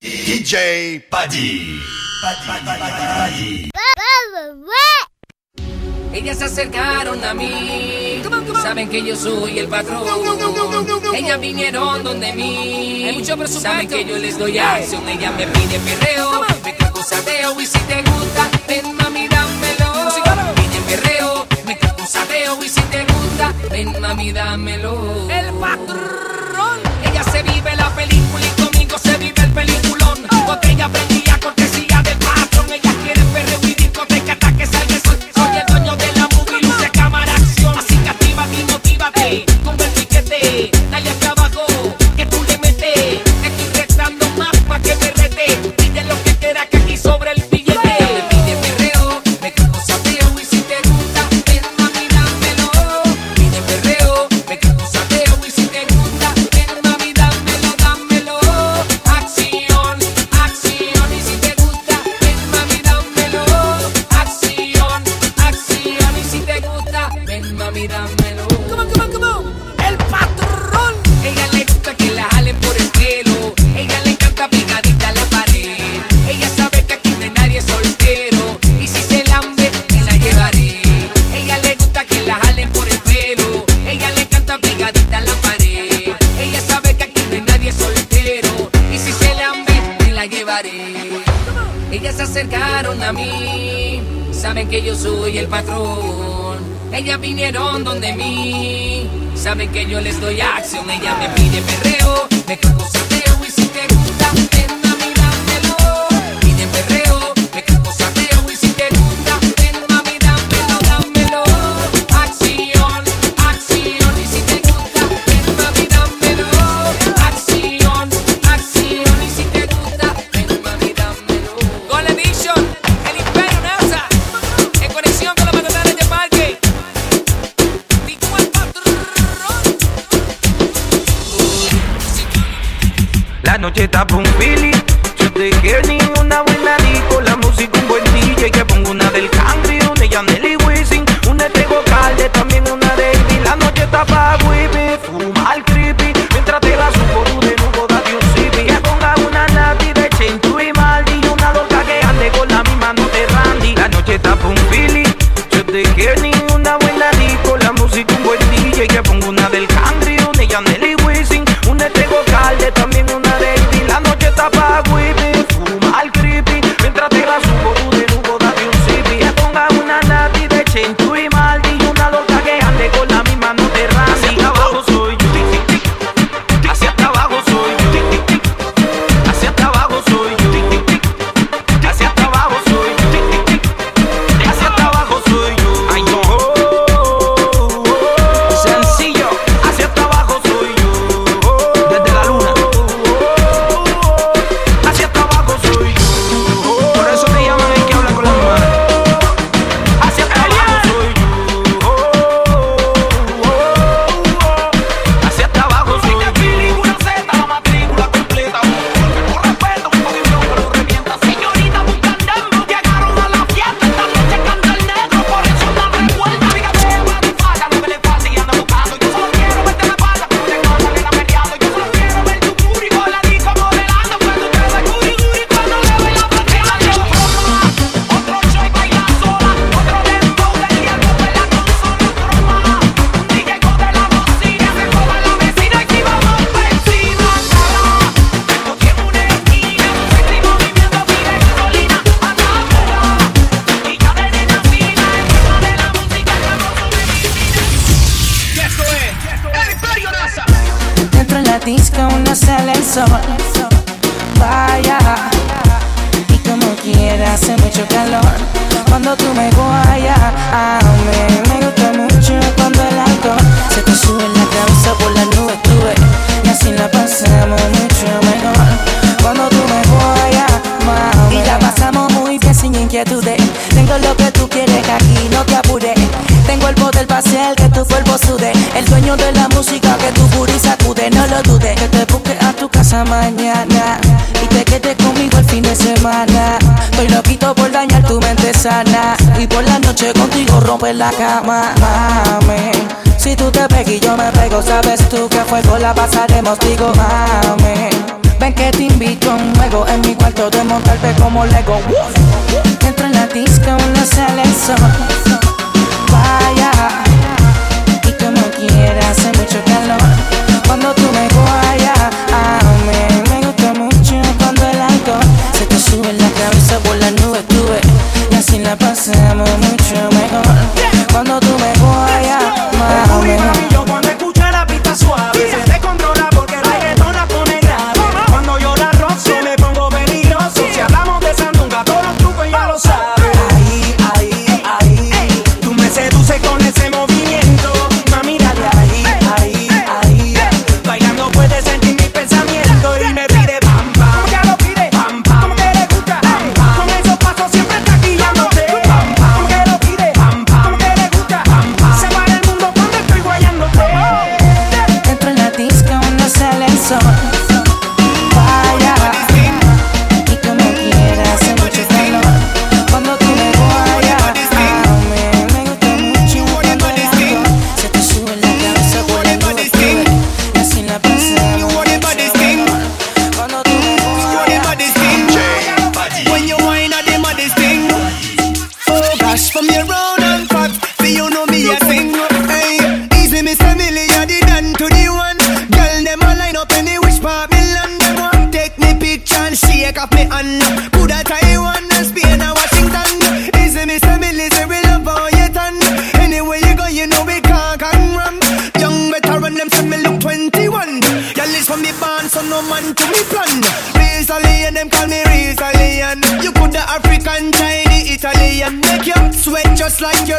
DJ Paddy. Paddy. Ellas se acercaron a mí, saben que yo soy el patrón. Ellas vinieron donde mí, mucho saben que yo les doy acción. Ellas me piden perreo, me cago sateo y si te gusta, ven mami dámelo. Piden perreo, me cago sateo y si te gusta, ven mami dámelo. El patrón, ella se vive la película peliculón, botella prendida. yo soy el patrón. Ellas vinieron donde mí, saben que yo les doy acción. Ella me pide perreo, me cago sateo y si te gusta, ven a mirármelo. Piden perreo. dañar tu mente sana. Y por la noche contigo romper la cama Mami, si tú te pegas y yo me pego Sabes tú que fuego la pasaremos Digo mami, ven que te invito a un juego En mi cuarto de montarte como Lego. Entro en la disco, no sale el sol. Vaya, y tú no quieras, hace mucho calor. Cuando tú me guayas, a mí me gusta mucho cuando el alcohol Se te sube en la cabeza por las nubes pasemos mucho mejor. Cuando tú me cojas off me hand. Could I Taiwan and Spain and Washington? Easy me say me listen we love all you done. Anywhere you go, you know we can't come wrong. Young veteran, them say me look 21. Y'all is from me band, so no man to me plan. Rizalian, them call me Rizalian. You could the African, Chinese, Italian. Make you sweat just like you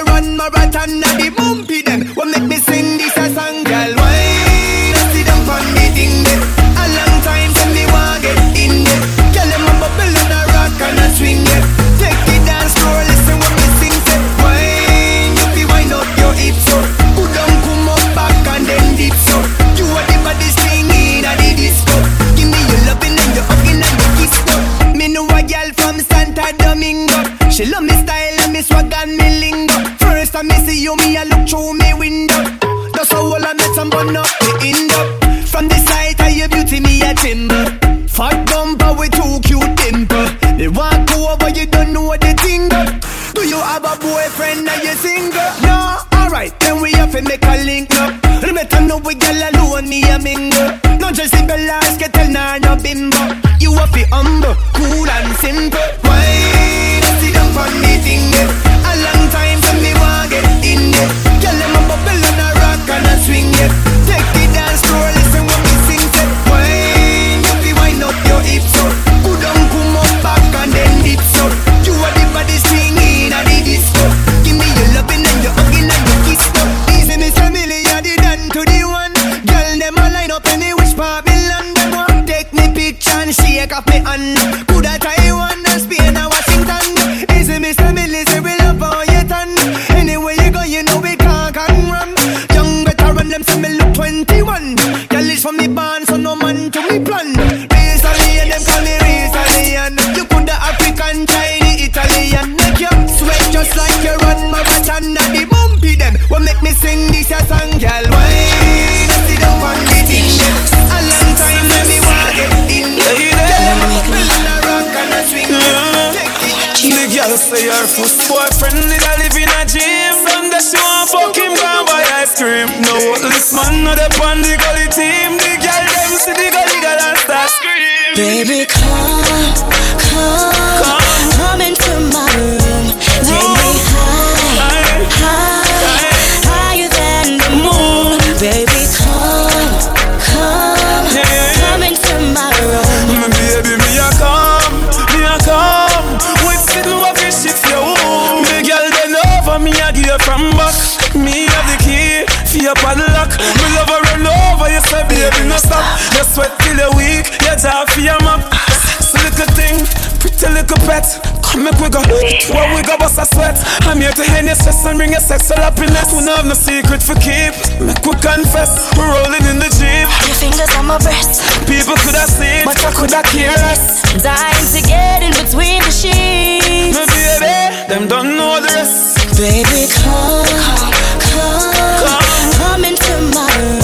and bring your sexual happiness. We don't have no secret for keep. Make we confess, we're rolling in the jeep. Your fingers on my breast. People could have seen, but I could have care less. Dying to get in between the sheets. My baby, them don't know the rest. Baby, come, come, come, come into my room.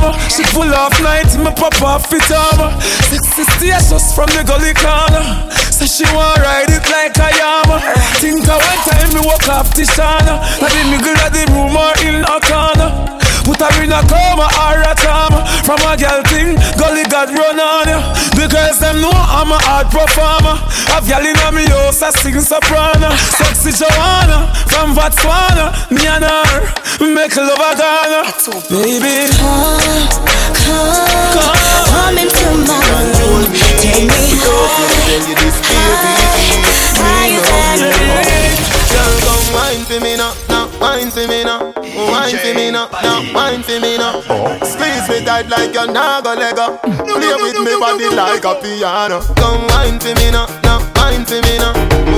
Armor. She full off night, me pop off it armor. Sexy status from the gully corner. So she want ride it like a yama. Think of one time me walk off the shana. I the middle of the room or in a corner. Put her in a coma or a trauma. From a girl thing, gully God run on you Because them know I'm a hard performer. A girl in a me house, I sing soprano. Sexy Joanna, from Botswana Me and her, make love a Ghana. Baby Come, come, come, come into my room Take me? High, higher than the Girl, come wine for me now, now wine for me now Wine for me now, now wine for me now. Oh. Squeeze me tight like you're not gonna let go. Play with me body like a piano. Come wine for me now, now wine for me now.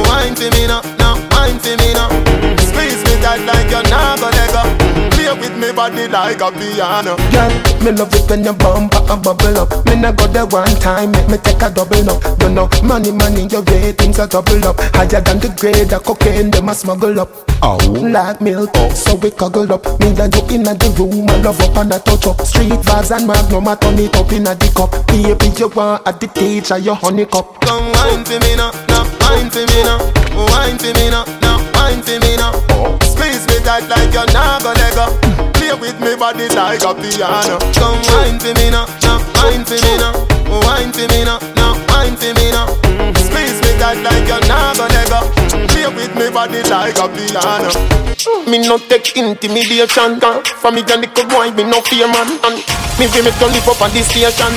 Wine for me now, now wine for me now. Squeeze me tight like you're not gonna let go. Play with me body like a piano. Girl, me love it when you bump and bubble up. Me nah go there one time, make me take a double up. You know, money, money, your ratings are double up. Higher than the grade of cocaine, them a smuggle up. Oh, like milk, so we cuddle up. Me and you inna the room, I love up and I touch up. Street vibes and magnum, I turn it up inna the cup. Baby, you want at the teacher, your honey cup. Come wine for me now, now wine for me now, wine for me now, now wine for me now. Me tight like you're not gonna let go. Play with me body like a piano. Come wine for me now, now wine for me now, wine for me now, now wine for me now. Squeeze me tight like you're not gonna let go. Play with me body like a piano. Me no take intimidation, girl. From me and the good boy, me no fear man. And me be me to live up on this station.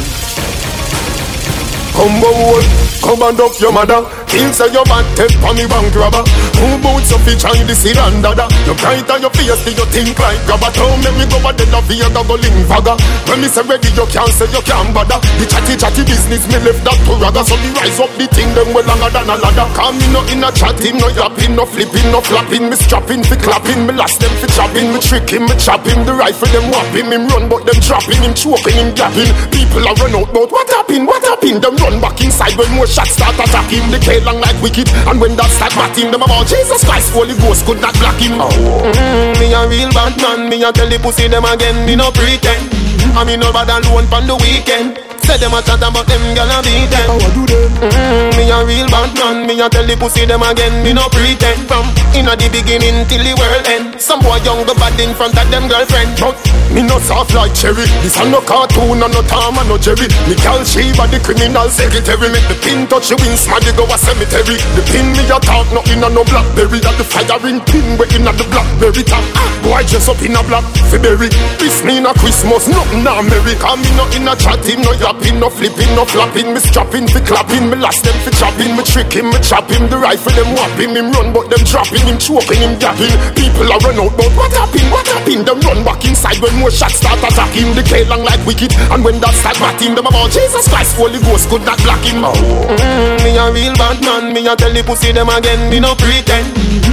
Come on, come and up your mother. Feel say your bad take on me bank robber. Who boots each eye this is and dada. You bright on your face, do you think like grabber? Don't make me go a dead of your go link fagger. When me say ready, you can't say you can't bother. The chatty chatty business, me left that to ragga. So me rise up the thing, them well longer than a ladder. Come me no in a chatting, no yapping, no flipping, no flapping. Me strapping, fi clapping, me last them fi chopping. Me tricking, me chopping. The rifle them whopping, him run but them dropping, him choking, him gapping. People are run out, but what happened? What happened? Them run back inside when more shots start attacking. the K long like wicked, and when that start batting, them about Jesus Christ, Holy Ghost could not block him. Mm, me a real bad man, me a tell the pussy them again, me no pretend. I me no bad alone pon the weekend. Say them a chat about them gyal a beat them. How I do them? Mm, me a real bad man, me a tell the pussy them again, me no pretend. From inna the beginning till the world end. Some boy young go bad in front of them girlfriend. But me no soft like cherry. This a no cartoon, and no Tom and no Jerry. Me call she Sheba the criminal secretary. Make the pin touch you in smaddy go a cemetery. The pin me a talk, no in a no blackberry. That the firing pin we in a the blackberry top. Ah, boy dress up in a black February. This me a Christmas, nothing na America. Me no in a chatting, no yapping, no flipping, no flapping. Me strapping, fi clapping. Me last them fi chopping. Me tricking, me chopping. The rifle them whopping. Him run but them dropping. Him choking, him gapping. People are run out but what happened? What happened? Them run back inside when more shots start attacking. The K long like wicked. And when that start batting, them about Jesus Christ, Holy Ghost could not block him. Mm, me a real bad man, me a tell the pussy them again, me no pretend.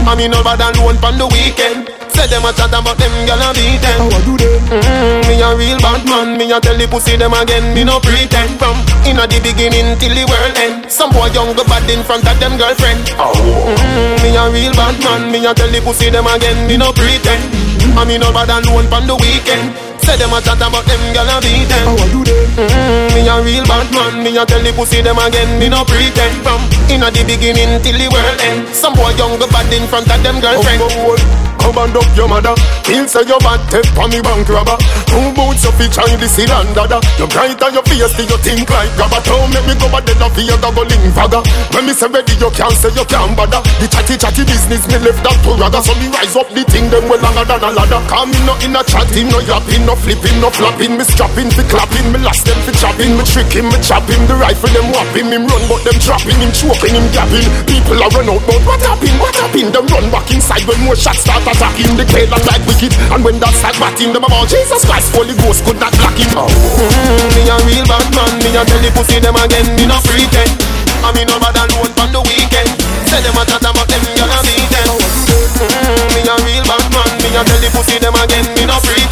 I me no bad alone pon the weekend. Say them a chat about them gyal a beat them. How I do them? Mm, me a real bad man, me a tell the pussy them again, me no pretend. From inna the beginning till the world end. Some boy young go bad in front of them girlfriend. Mm, me a real bad man, me a tell the pussy them again, me no pretend. I me no bad alone pon the weekend. Say them a chat about them gyal a beat them. How I do them? Mm, me a real bad man, me a tell the pussy them again, me no pretend. From inna the beginning till the world end. Some boy young go bad in front of them girlfriend. Come on, come and up your mother. Feel say your bad take on me bank robber. Two boots of each eye this and dada. You bright on your face, do you think like grabber? Don't make me go a dead of your go link fagger. When me say ready, you can't say you can't bother. The chatty chatty business me left that to ragga. So me rise up the thing them well longer than a ladder. Come me no in a chatting, no yapping, no flipping, no flapping. Me strapping, fi clapping, me last them fi chopping. Me tricking, me chopping. The rifle them whopping, him run but them dropping, him choking, him gapping. People are run out, but what happened? What happened? Them run back inside when more shots start attacking. The K long like wicked, and when that start batting, them about Jesus Christ, Holy Ghost could not block him. Mm, me a real bad man, me a tell the pussy them again, me no pretend. I me no bad alone pon the weekend. Say them a chat about them gyal a beat them. Mm, me a real bad man, me a tell the pussy them again, me no pretend.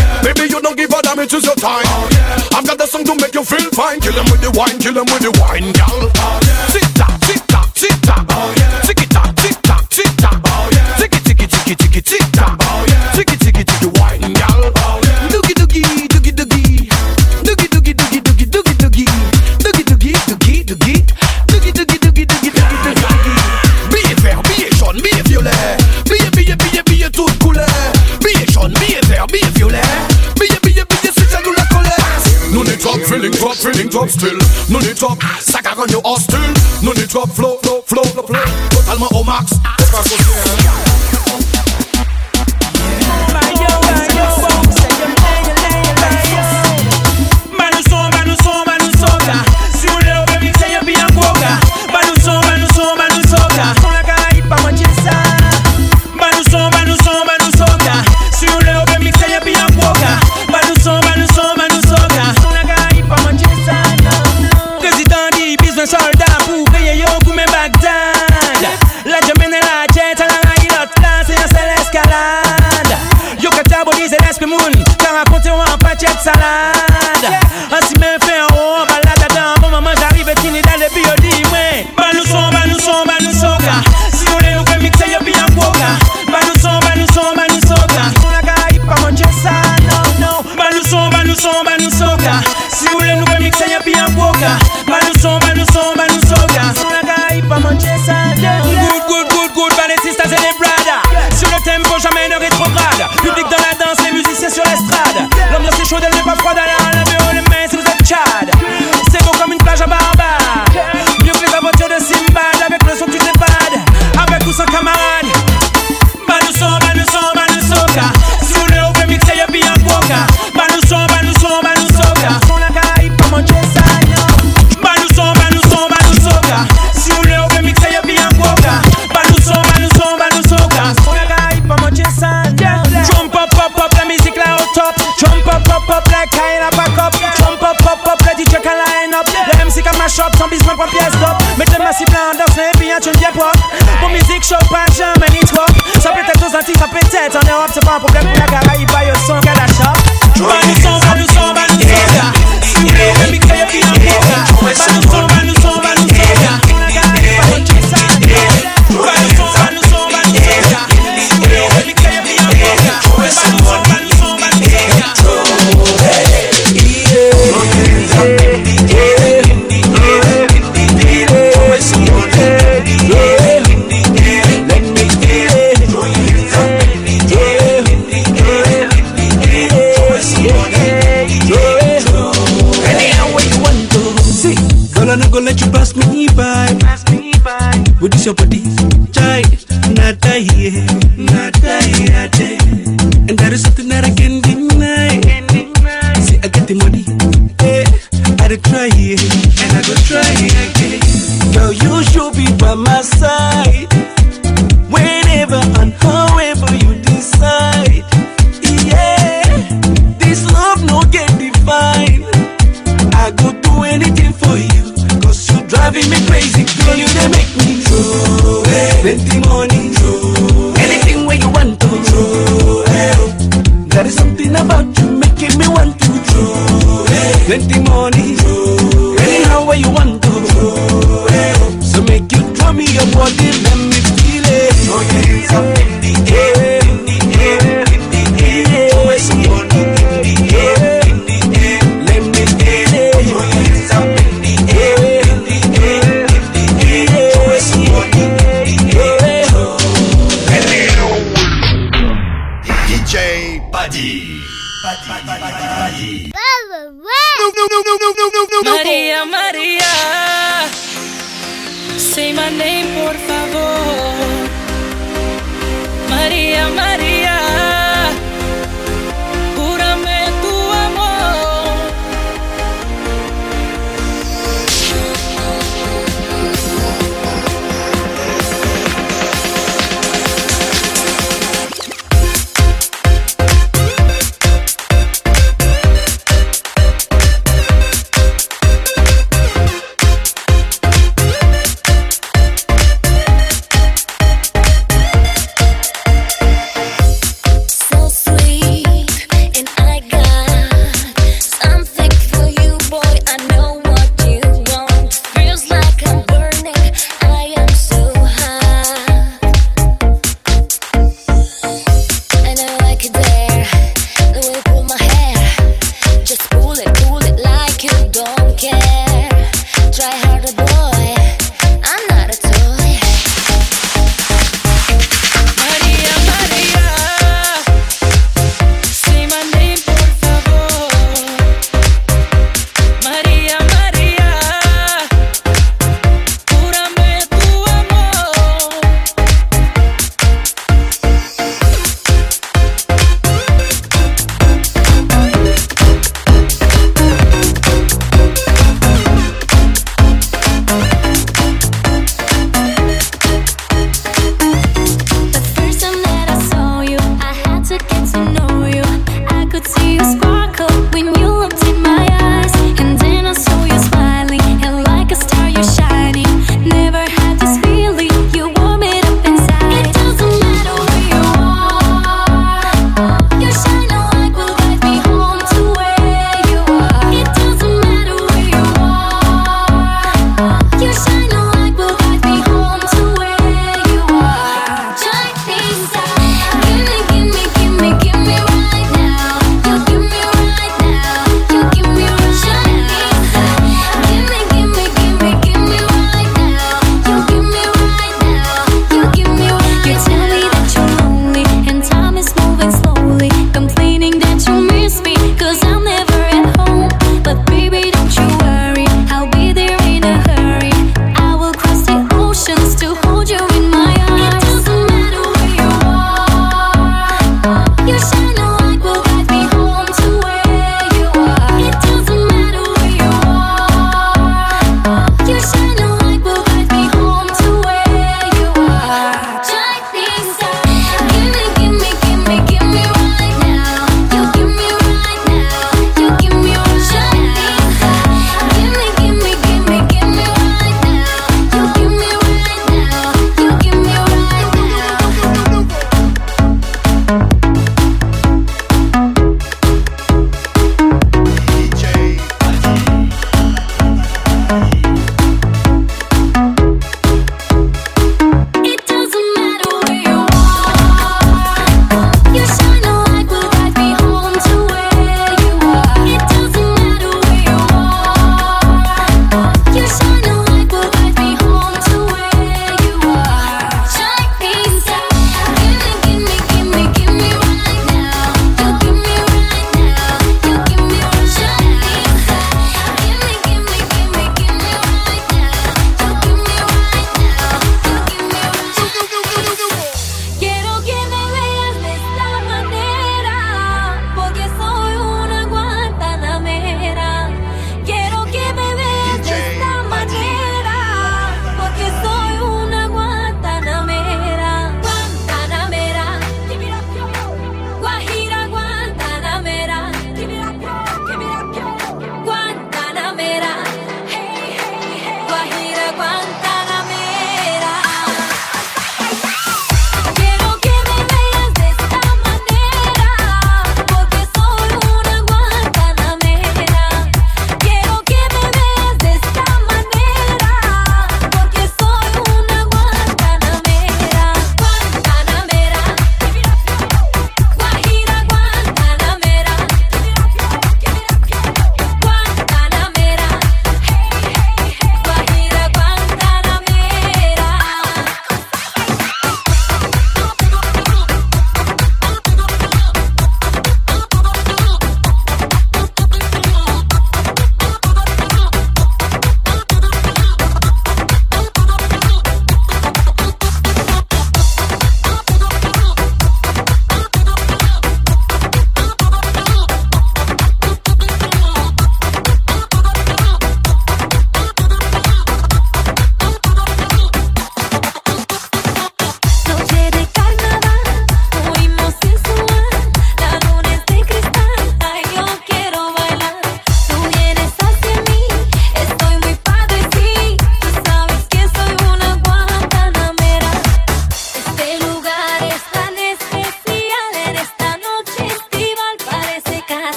Baby, you don't give a damn, it is your time. Oh, yeah. I've got the song to make you feel fine. Kill with the wine, kill with the wine, girl. Oh, yeah. Feeling top still, No need nous n'est top Ça caronne hostile, no need top Flow, flow, flow, flow, flow Totalement au max. Espace social. plenty money. True. Anything where you want to. True. There is something about you making me want to. True. Hey. Plenty money. True. Anyhow where you want to. True. So make you throw me your body, let me feel it. Throw your hands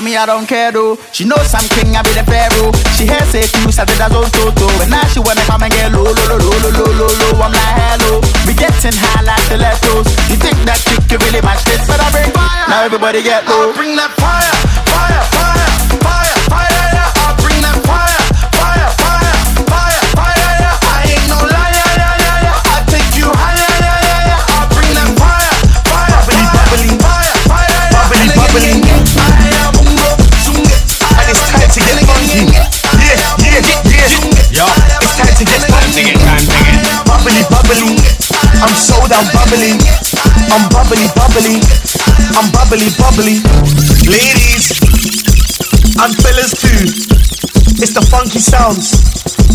But me, I don't care though. She knows I'm king, I be the pharaoh. She hears say two, I did that zone toto. But now she wanna come and get low, low, low, low, low, low, low, low. I'm like, hello. We getting high like stilettos. You think that chick can really match this? But I bring fire. Now everybody get low. I bring that fire, fire, fire, I'm so down bubbly. I'm bubbly, bubbly. I'm bubbly, bubbly. Ladies and fellas too. It's the funky sounds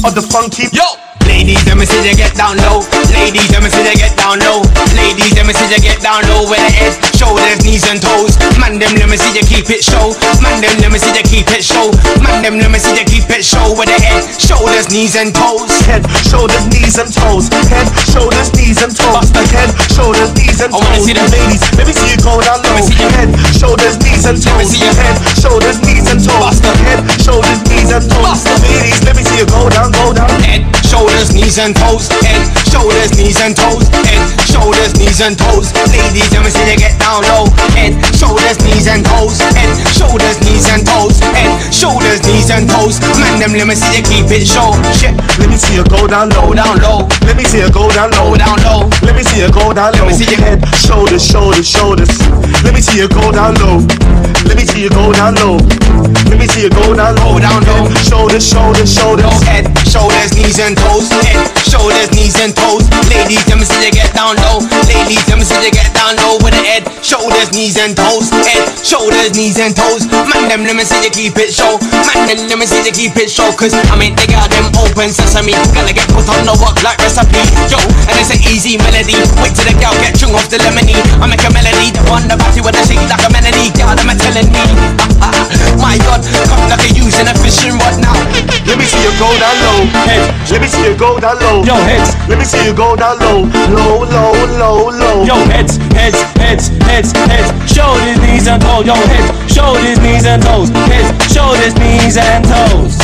of the funky. Yo! Ladies, let me see you get down low. Ladies, let me see you get down low. Ladies, let me see you get down low with the head, shoulders, knees and toes. Man, them let me see you keep it show. Man, them let me see you keep it show. Man, them let me see you keep it show with the head, shoulders, knees and toes. Head, shoulders, knees and toes. Head, shoulders, knees and toes. The head, shoulders, knees and toes. I wanna see them. Ladies, let me see you go down low. Let me see you. Head, shoulders, knees and Let me toes. see you. Head, shoulders, knees and toes. Basta. Head, shoulders, knees and toes. Basta. Ladies, let me see you go down, go down. Head, shoulders, knees and toes. Head, shoulders, knees and toes. Eh? Head, eh? shoulders, knees and toes. Ladies, let me see you get down low. Head, shoulders, knees and toes. Head, shoulders, knees and toes. Head, shoulders, knees and toes. Man, them let me see you keep it show. Shit, Let me see you go down low. down low. Let me see you go down low. Down low. Let me see you go down low. me see you- Head, shoulders, shoulders, shoulders. Let me see you go down low. Let me see you go down low. Let me see you go down low. Down low. Shoulders, shoulders, shoulders. Head, shoulders, knees and toes. Head, shoulders, knees and toes. Ladies, let me see you get down low. Ladies, let me see you get down low with the head, shoulders, knees and toes. Head, shoulders, knees and toes. Man, them let me see you keep it show. Man, them let me see you keep it show. Cause I mean, they got them open sesame. Gotta get put on the work like recipe. Yo, and it's an easy melody. Wait till the gal get chung off the lemony. I make a melody, the one the batty with a shake like a melody. God, am I telling me? My God, come like a using a fishing rod now. Let me see you go down low. Head. Let me see you go down low. Yo, heads. Let me see you go down low. Low, low, low, low. Yo, heads, heads, heads, heads, heads, shoulders, knees and toes. Yo, heads, shoulders, knees and toes. Heads, shoulders, knees and toes.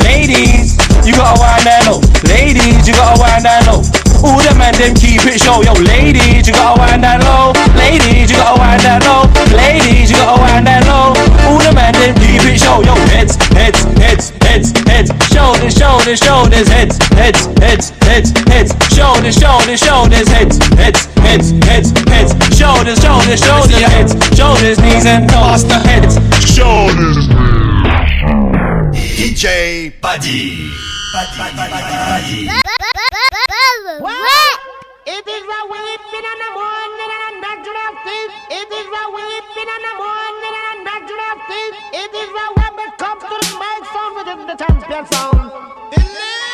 Ladies, you gotta wind that low. Ladies, you gotta wind that low. All the man them keep it show. Yo, ladies, you gotta wind that low. Ladies, you gotta wind that low. Ladies, you gotta wind that low. All the man them keep it show. Yo, heads, heads, heads, heads, heads, shoulders, shoulders, shoulders, heads, heads, heads, heads, heads, shoulders, shoulders, shoulders, heads, heads, heads, heads, heads, shoulders, shoulders, shoulders, heads, shoulders, knees and toes, heads, shoulders. DJ Badi. Badi. It is a weeping in the morning and a nudging of teeth. It is a weeping in the morning and a It is a when it comes to the mic sound within the champion sound.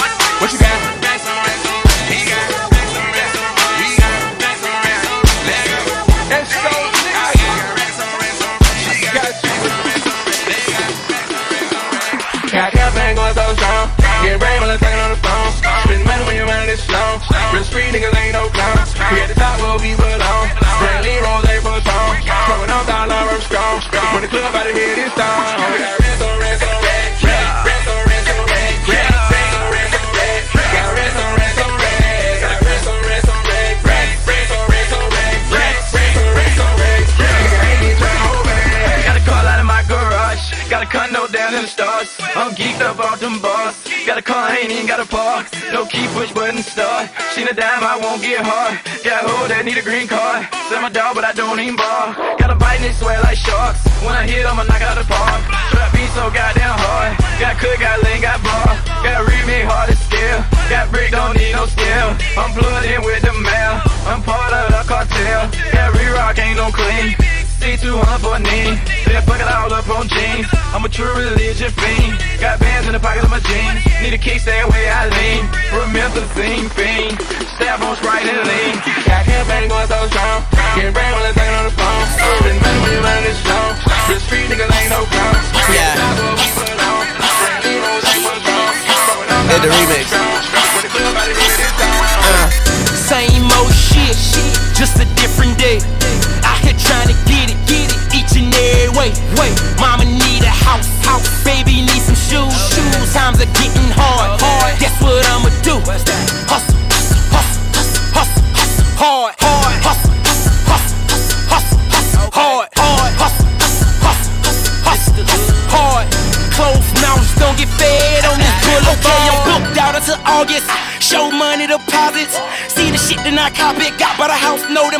a car, ain't even got a park. No key, push button start. Seen a dime, I won't get hard. Got a hoe that need a green card. Sell my dog, but I don't even bar. Got a bite and they swear like sharks. When I hit, I'ma knock out the park. Trap beat so goddamn hard. Got cook, got lean, got bar. Got remake hard to scale. Got brick, don't need no scale. I'm plugged with the mail. I'm part of the cartel. Got re-rock, ain't no clean. C200 for a knee. Then fuck it all up on jeans. I'm a true religion fiend. Got bands in the pockets of my jeans. Need a kick, stay away, I lean. Promethazine fiend. Stab on Sprite and lean. Got campaign going so strong. Getting brain while I'm on the phone. Been money when you run this show. The street niggas ain't no clowns. Yeah.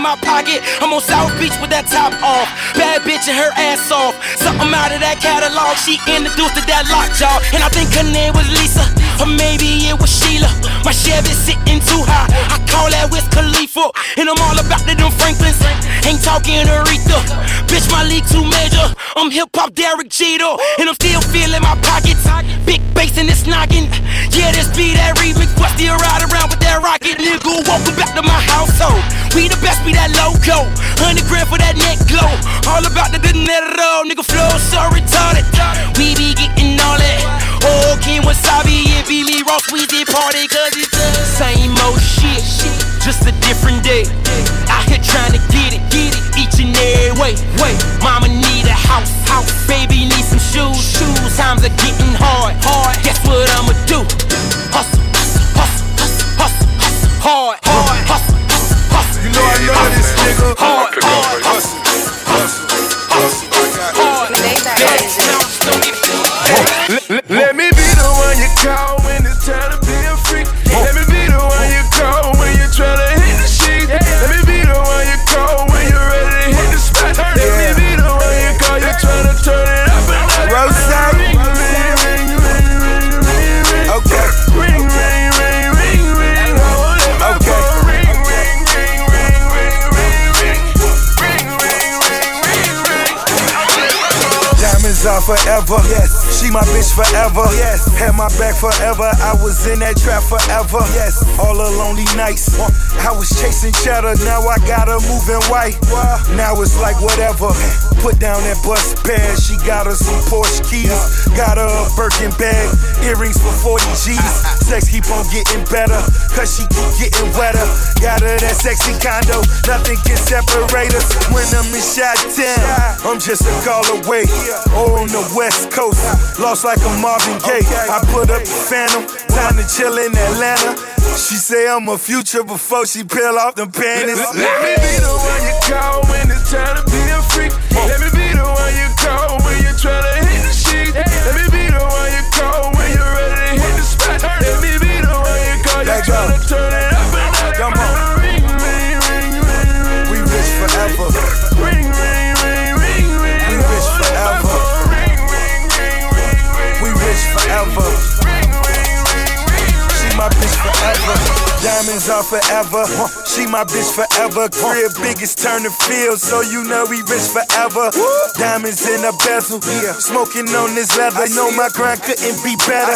In my pocket. I'm on South Beach with that top off. Bad bitch and her ass off. Something out of that catalog. She introduced to that lockjaw. And I think her name was Lisa. Or maybe it was Sheila. My Chevy sitting too high. I call that Wiz Khalifa. And I'm all about the them Franklins. Ain't talking Aretha. Bitch, my league too major. I'm hip hop Derek Jeter. And I'm still feeling my pockets. Big bass in this noggin. Yeah, this be that remix. But still ride around with that rocket, nigga. Welcome back to my household. We the best, be that logo. Hundred grand for that neck glow. All about the dinero, nigga. Flow so retarded. We be getting all that. Oh, King Wasabi Billy we did party cause it's the same old shit. Just a different day. Out here trying to get it, get it each and every way. Wait, mama need a house, house. Baby need some shoes, shoes. Times are getting hard, hard. Guess what I'ma do? Hustle, hustle, hustle, hustle, hustle, hard, hard. Hustle, hustle, hustle. You know I love this nigga. Hard, hard. She my bitch forever. Yes. Had my back forever. I was in that trap forever. Yes. All the lonely nights. I was chasing cheddar. Now I got her moving white. Now it's like whatever. Put down that bus pad. She got her some Porsche keys. Got her a Birkin bag. Earrings for 40 G's. Ah, ah. Sex keep on getting better. Cause she keep getting wetter. Got her that sexy condo. Nothing can separate us. When I'm in shot 10, I'm just a call away. Oh, on the west coast. Lost like a Marvin Gaye. I put up the phantom. Time to chill in Atlanta. She say I'm a future before she peel off them panties. Let me be the one you call when it's time to be a freak. Let me be the one you call when you're trying to Forever. She my bitch forever. Crib biggest turn the field, so you know we rich forever. Diamonds in a bezel. Smoking on this leather. I know my grind couldn't be better.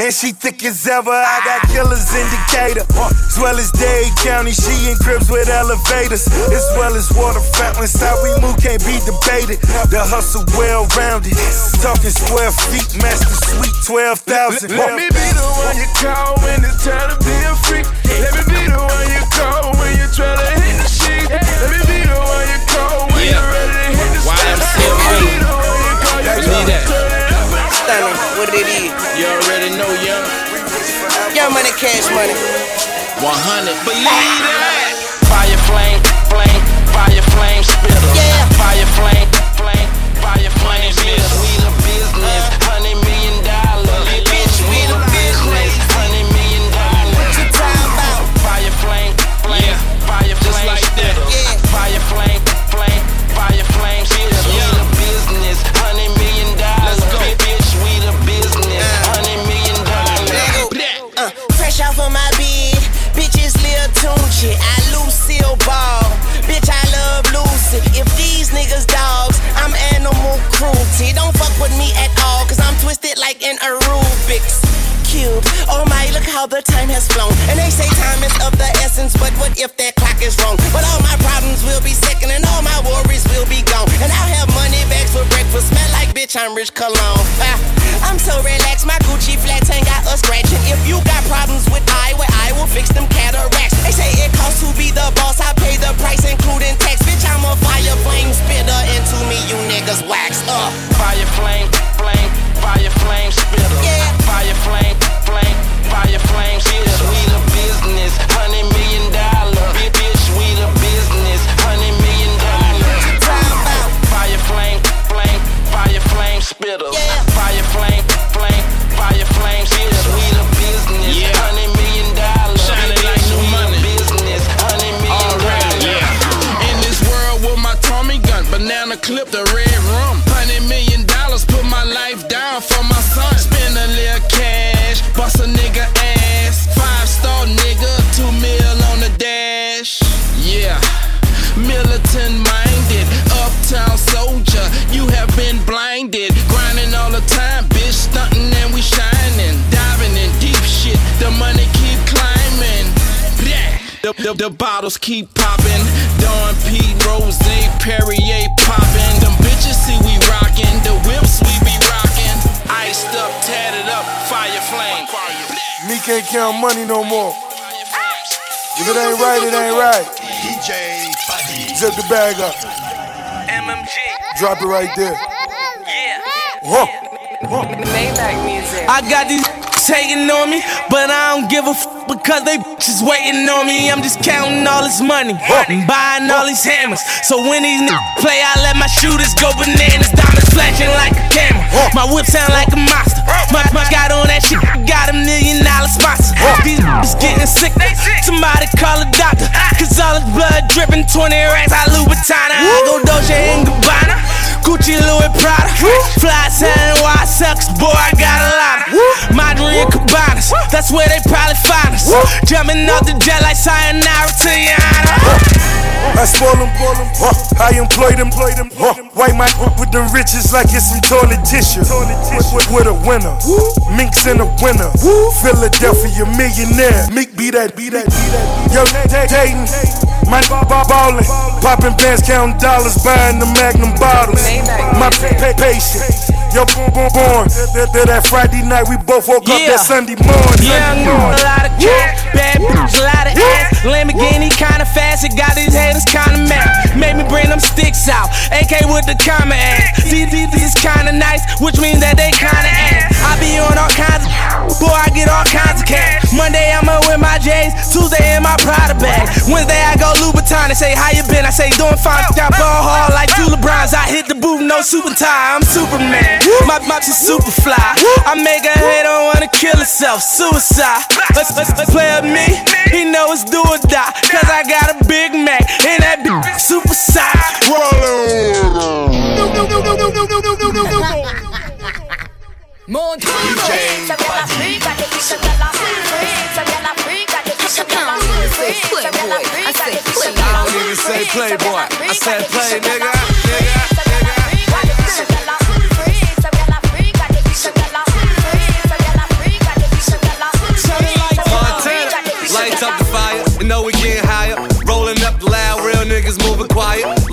And she thick as ever. I got killers in indicator. As well as Dade County, she in cribs with elevators. As well as water fountains. How we move can't be debated. The hustle well rounded. Talking square feet, master sweet 12,000. Let me be the one you call when it's time to be a freak. Let me be the one you call when you try to hit the sheet. Let me be the one you call when you're ready to hit the street. Let me be the one you call you Need that. Stunning, what it is. You already know, young. Young money, cash money. 100. Believe ah. that. Fire flame, flame, fire flame spitter. Yeah. Fire flame, flame, cruelty. Don't fuck with me at all, cause I'm twisted like a Rubik's cube. Oh my, look how the time has flown. And they say time is of the essence, but what if that clock is wrong? But all my problems will be second and all my worries will be gone. And I'll have money bags for breakfast, smell like bitch, I'm rich cologne. Ah, I'm so relaxed, my Gucci flats ain't got a scratch. And if you got problems with eye, well, I will fix them cataracts. They say it costs to be the boss, I pay the price, including Fire flame, The, the, the bottles keep popping. Dawn Pete, Rose, Perrier popping. Them bitches see we rockin'. The whips we be rockin'. Iced up, tatted up, fire flame. Me can't count money no more. Ah. If it ain't right, it ain't right. DJ Zip the bag up. MMG. Drop it right there. Yeah. Huh. Maybach music. I got these hating on me, but I don't give a f because they just waiting on me. I'm just counting all this money, and buying all these hammers. So when these niggas play, I let my shooters go bananas. Diamonds flashing like a camera. My whip sound like a monster. My, my got on that shit, got a million dollar sponsor. These niggas getting sick. Somebody call a doctor, cause all this blood dripping 20 racks. I Louboutana, I go Dolce and Gabbana. Gucci, Louis Prada, fly selling white sucks, boy, I got a lot of Madrid Cabanas, that's where they probably find us. Jumping off the jet like sayonara to your honor. I spoil them, I employ them, White my with the riches like it's some toilet tissue. With, with, a winner, Minks in a winner. Philadelphia millionaire, Meek be that, be that, be that. Yo, Dayton, my ball ballin', popping bands, counting dollars, buying the Magnum bottles. My pa- pa- patient. Yo, born, born, born. That, that, that Friday night, we both woke up Yeah. that Sunday morning. Young, morning. a lot of cash, bad bitch, a lot of ass. Lamborghini kinda fast, it got these haters kinda mad. Made me bring them sticks out, AK with the comma ass. These these is kinda nice, which means that they kinda ass. I be on all kinds of, boy, I get all kinds of cash. Monday I'm up with my J's, Tuesday in my Prada bag. Wednesday I go Louboutin, and say, how you been? I say, doing fine, got ball hard like two LeBrons. I hit the booth, no super tie, I'm Superman. My mops is super fly. I make a hater wanna kill herself, suicide. Let's, let's, let's play with me, he know it's do or die. Cause I got a Big Mac and that bitch super size. Montana. Esa la rica, que tú sabes la rica, esa. I don't even say playboy. I said play, nigga, nigga. nigga.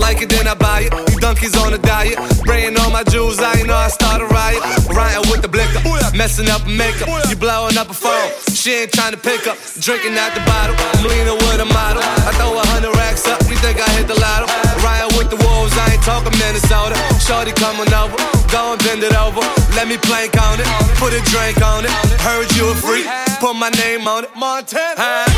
Like it, then I buy it. These donkeys on a diet. Spraying all my jewels, I ain't know I start a riot. Ryan with the blicker, messing up makeup. You blowing up a phone. She ain't trying to pick up. Drinking out the bottle. I'm leaning with a model. I throw a hundred racks up. You think I hit the lotto? Ryan with the wolves, I ain't talking Minnesota. Shorty coming over. Go and bend it over. Let me plank on it. Put a drink on it. Heard you a freak. Put my name on it. Montana.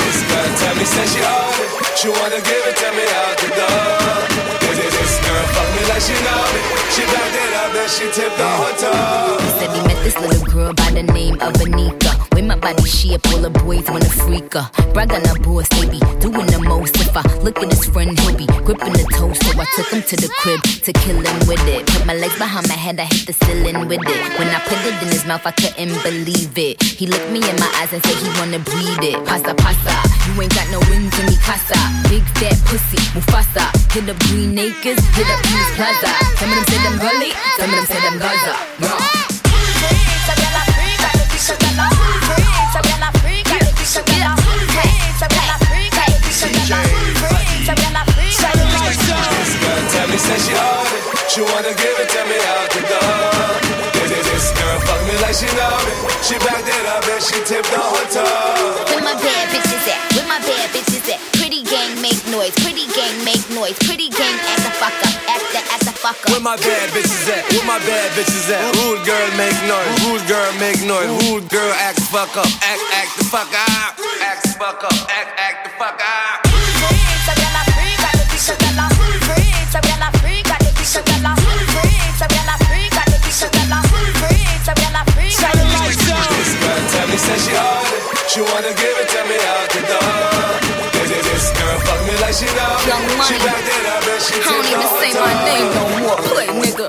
This girl tell me say she it. She wanna give it to me out the door. This, girl fuck me like she know me. She backed it up, then she tipped on her said this little girl by the name of Anika. With my body shape, all the boys wanna freak her. Brag on her boss, be doing the most. If I look at his friend, he'll be gripping the toast. So I took him to the crib to kill him with it. Put my legs behind my head, I hit the ceiling with it. When I put it in his mouth, I couldn't believe it. He looked me in my eyes and said he wanna breathe it. Pasta, pasta, you ain't got no wings in me casa. Big fat pussy, Mufasa. Hit up Green Acres, hit up East Plaza. Some of them say them gully, some of them say them Gaza. She it. Wanna give it to me out the door. This, girl fuck me like she know me. She backed it up and she toe. Where my bad bitches at? Where my bad bitches at? Pretty gang make noise, pretty gang make noise, pretty gang act the fuck up, act the act the fuck up. Where my bad bitches at? Where my bad bitches at? Rude girl make noise. Rude girl make noise. Rude girl act fuck up. Act act the fuck up. Act fuck up. Act act the fuck up. This girl tell me say she own. She wanna give it to me out the door. Fuck me like she know me. Young money. She backed it up and I don't even say my name no more, play nigga.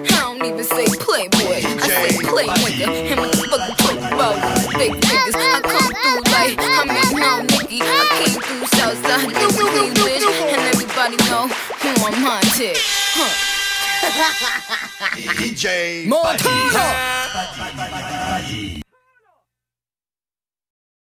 I don't even say playboy, I say play nigga. And what the fuck you talking about? Big niggas, I come through like I'm in Nicky. I came through Southside, this is English, and everybody know who I'm haunted. Huh. DJ Montana.